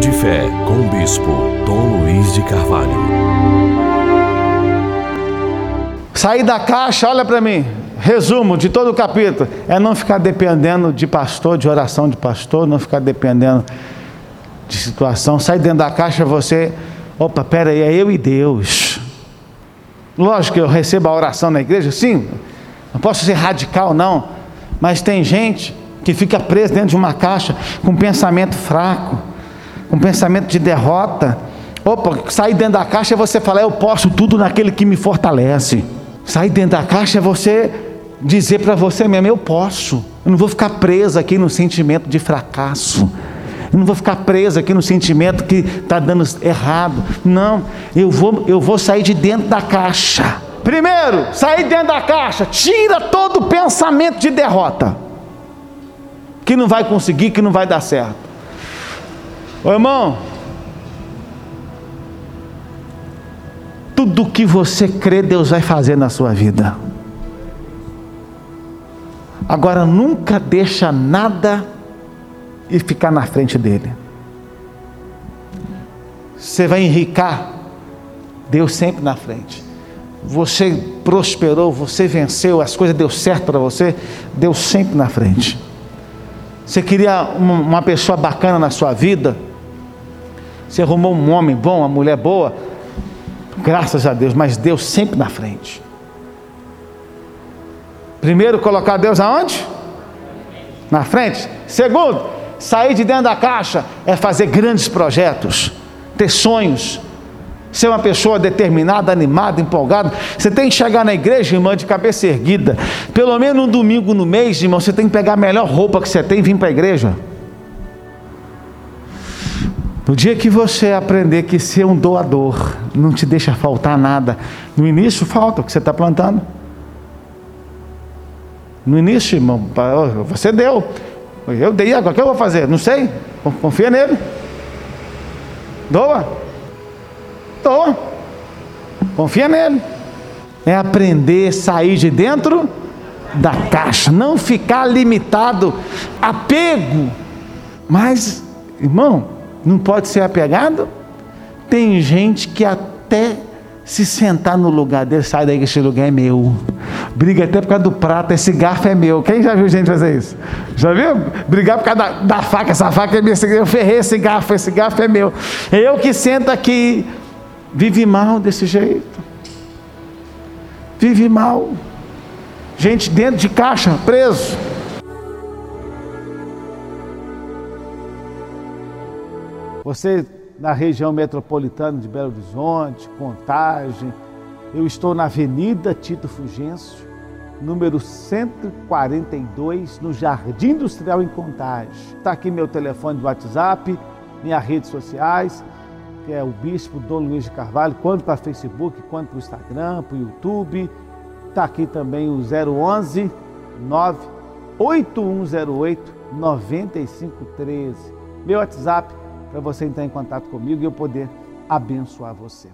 De fé com o bispo Dom Luiz de Carvalho. Sair da caixa, olha para mim. Resumo de todo o capítulo: é não ficar dependendo de pastor, de oração de pastor, não ficar dependendo de situação. Sair dentro da caixa, você, opa, pera aí, é eu e Deus. Lógico que eu recebo a oração na igreja, sim, não posso ser radical, não, mas tem gente que fica preso dentro de uma caixa com pensamento fraco, com pensamento de derrota. Opa, sair dentro da caixa é você falar, eu posso tudo naquele que me fortalece. Sair dentro da caixa é você dizer para você mesmo, eu posso. Eu não vou ficar preso aqui no sentimento de fracasso. Eu não vou ficar preso aqui no sentimento que está dando errado. Não, eu vou, eu vou sair de dentro da caixa. Primeiro, sair dentro da caixa, tira todo o pensamento de derrota que não vai conseguir, que não vai dar certo. Ô irmão, tudo que você crê, Deus vai fazer na sua vida. Agora nunca deixa nada e ficar na frente dele. Você vai enricar, Deus sempre na frente. Você prosperou, você venceu, as coisas deu certo para você, Deus sempre na frente. Você queria uma pessoa bacana na sua vida? Você arrumou um homem bom, uma mulher boa? Graças a Deus, mas Deus sempre na frente. Primeiro, colocar Deus aonde? Na frente. Segundo, sair de dentro da caixa é fazer grandes projetos, ter sonhos, ser uma pessoa determinada, animada, empolgada. Você tem que chegar na igreja, irmã, de cabeça erguida. Pelo menos um domingo no mês, irmão, você tem que pegar a melhor roupa que você tem e vir para a igreja. No dia que você aprender que ser um doador não te deixa faltar nada, no início falta o que você está plantando. No início, irmão, você deu. Eu dei agora, o que eu vou fazer? Não sei. Confia nele. Doa. Doa. Confia nele. É aprender a sair de dentro da caixa, não ficar limitado, apego. Mas, irmão, não pode ser apegado? Tem gente que até se sentar no lugar dele, sai daí que esse lugar é meu. Briga até por causa do prato, esse garfo é meu. Quem já viu gente fazer isso? Já viu? Brigar por causa da, da faca, essa faca é minha, eu ferrei esse garfo, esse garfo é meu. Eu que sento aqui, vive mal desse jeito. Vive mal. Gente dentro de caixa, preso. Você na região metropolitana de Belo Horizonte, Contagem, eu estou na Avenida Tito Fugêncio, número 142, no Jardim Industrial em Contagem. Está aqui meu telefone de WhatsApp, minhas redes sociais, que é o Bispo Dom Luiz de Carvalho, quanto para Facebook, quanto para o Instagram, para o YouTube. Está aqui também o 011 98108 9513. Meu WhatsApp para você entrar em contato comigo e eu poder abençoar você.